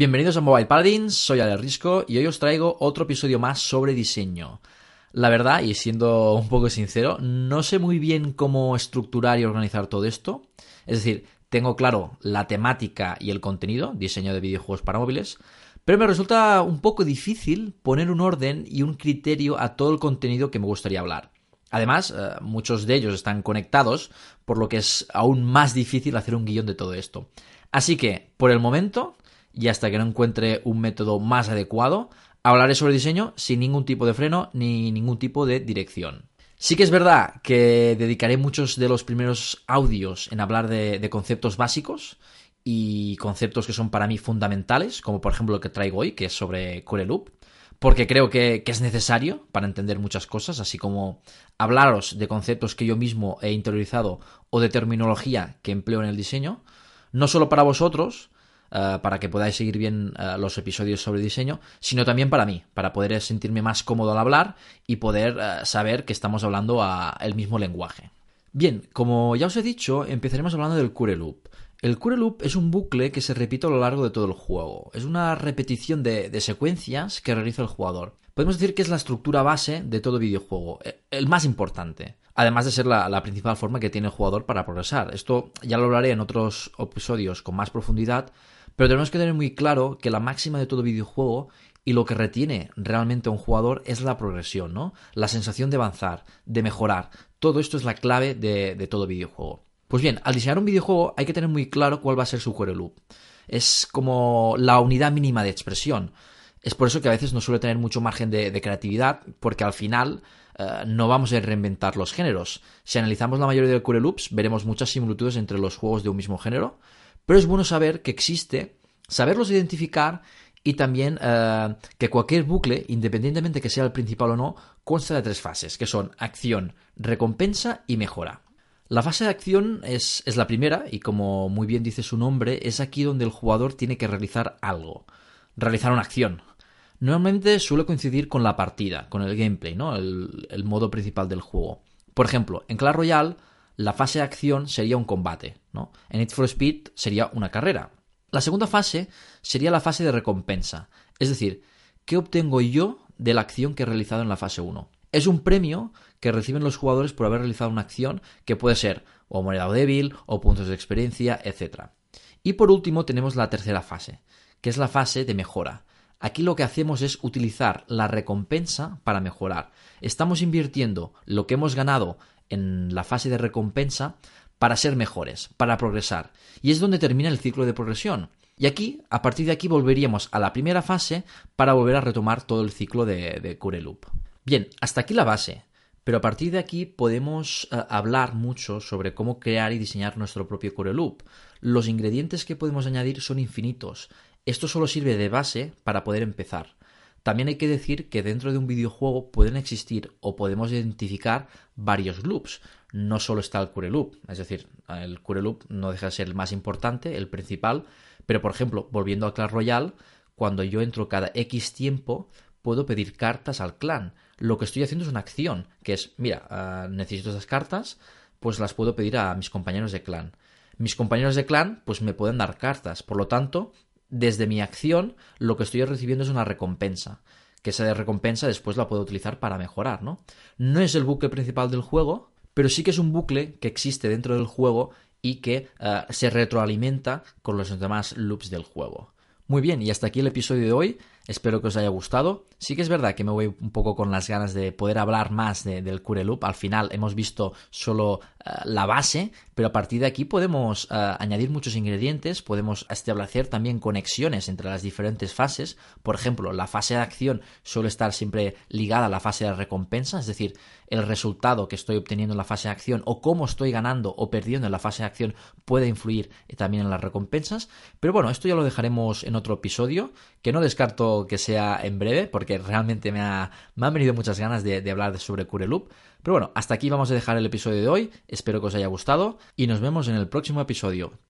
Bienvenidos a Mobile Paladins, soy Ale Risco y hoy os traigo otro episodio más sobre diseño. La verdad, y siendo un poco sincero, no sé muy bien cómo estructurar y organizar todo esto. Es decir, tengo claro la temática y el contenido, diseño de videojuegos para móviles, pero me resulta un poco difícil poner un orden y un criterio a todo el contenido que me gustaría hablar. Además, eh, muchos de ellos están conectados, por lo que es aún más difícil hacer un guion de todo esto. Así que, por el momento, y hasta que no encuentre un método más adecuado, hablaré sobre diseño sin ningún tipo de freno ni ningún tipo de dirección. Sí que es verdad que dedicaré muchos de los primeros audios en hablar de, conceptos básicos y conceptos que son para mí fundamentales, como por ejemplo lo que traigo hoy, que es sobre Core Loop, porque creo que, que, es necesario para entender muchas cosas, así como hablaros de conceptos que yo mismo he interiorizado o de terminología que empleo en el diseño, no solo para vosotros, eh, para que podáis seguir bien eh, los episodios sobre diseño, sino también para mí, para poder sentirme más cómodo al hablar y poder eh, saber que estamos hablando el mismo lenguaje. Bien, como ya os he dicho, empezaremos hablando del Cure Loop. El Cure Loop es un bucle que se repite a lo largo de todo el juego. Es una repetición de, secuencias que realiza el jugador. Podemos decir que es la estructura base de todo videojuego, el más importante. Además de ser la, la, principal forma que tiene el jugador para progresar. Esto ya lo hablaré en otros episodios con más profundidad, pero tenemos que tener muy claro que la máxima de todo videojuego y lo que retiene realmente a un jugador es la progresión, ¿no? La sensación de avanzar, de mejorar. Todo esto es la clave de, todo videojuego. Pues bien, al diseñar un videojuego hay que tener muy claro cuál va a ser su core loop. Es como la unidad mínima de expresión. Es por eso que a veces no suele tener mucho margen de, creatividad, porque al final eh, no vamos a reinventar los géneros. Si analizamos la mayoría de core loops, veremos muchas similitudes entre los juegos de un mismo género, pero es bueno saber que existe, saberlos identificar y también eh, que cualquier bucle, independientemente que sea el principal o no, consta de tres fases, que son acción, recompensa y mejora. La fase de acción es, es, la primera y como muy bien dice su nombre, es aquí donde el jugador tiene que realizar algo, realizar una acción. Normalmente suele coincidir con la partida, con el gameplay, ¿no? el, el modo principal del juego. Por ejemplo, en Clash Royale la fase de acción sería un combate, ¿no? En It for Speed sería una carrera. La segunda fase sería la fase de recompensa, es decir, ¿qué obtengo yo de la acción que he realizado en la fase 1? Es un premio que reciben los jugadores por haber realizado una acción que puede ser o moneda débil o puntos de experiencia, etc. Y por último tenemos la tercera fase, que es la fase de mejora. Aquí lo que hacemos es utilizar la recompensa para mejorar. Estamos invirtiendo lo que hemos ganado en la fase de recompensa para ser mejores, para progresar. Y es donde termina el ciclo de progresión. Y aquí, a partir de aquí, volveríamos a la primera fase para volver a retomar todo el ciclo de, de Cure Loop. Bien, hasta aquí la base. Pero a partir de aquí podemos eh, hablar mucho sobre cómo crear y diseñar nuestro propio Cure Loop. Los ingredientes que podemos añadir son infinitos. Esto solo sirve de base para poder empezar. También hay que decir que dentro de un videojuego pueden existir o podemos identificar varios loops. No solo está el Cure Loop, es decir, el Cure Loop no deja de ser el más importante, el principal, pero por ejemplo, volviendo al Clash Royale, cuando yo entro cada X tiempo, puedo pedir cartas al clan. Lo que estoy haciendo es una acción, que es, mira, ah, necesito esas cartas, pues las puedo pedir a mis compañeros de clan. Mis compañeros de clan, pues me pueden dar cartas. Por lo tanto, desde mi acción lo que estoy recibiendo es una recompensa, que esa recompensa después la puedo utilizar para mejorar, ¿no? No es el bucle principal del juego, pero sí que es un bucle que existe dentro del juego y que eh, se retroalimenta con los demás loops del juego. Muy bien, y hasta aquí el episodio de hoy. Espero que os haya gustado. Sí que es verdad que me voy un poco con las ganas de poder hablar más del Cure Loop. Al final hemos visto solo eh, la base, pero a partir de aquí podemos eh, añadir muchos ingredientes, podemos establecer también conexiones entre las diferentes fases. Por ejemplo, la fase de acción suele estar siempre ligada a la fase de recompensa, es decir, el resultado que estoy obteniendo en la fase de acción o cómo estoy ganando o perdiendo en la fase de acción puede influir también en las recompensas. Pero bueno, esto ya lo dejaremos en otro episodio, que no descarto que sea en breve, porque realmente me, ha, me han venido muchas ganas de, de hablar sobre Cure Loop. Pero bueno, hasta aquí vamos a dejar el episodio de hoy. Espero que os haya gustado y nos vemos en el próximo episodio.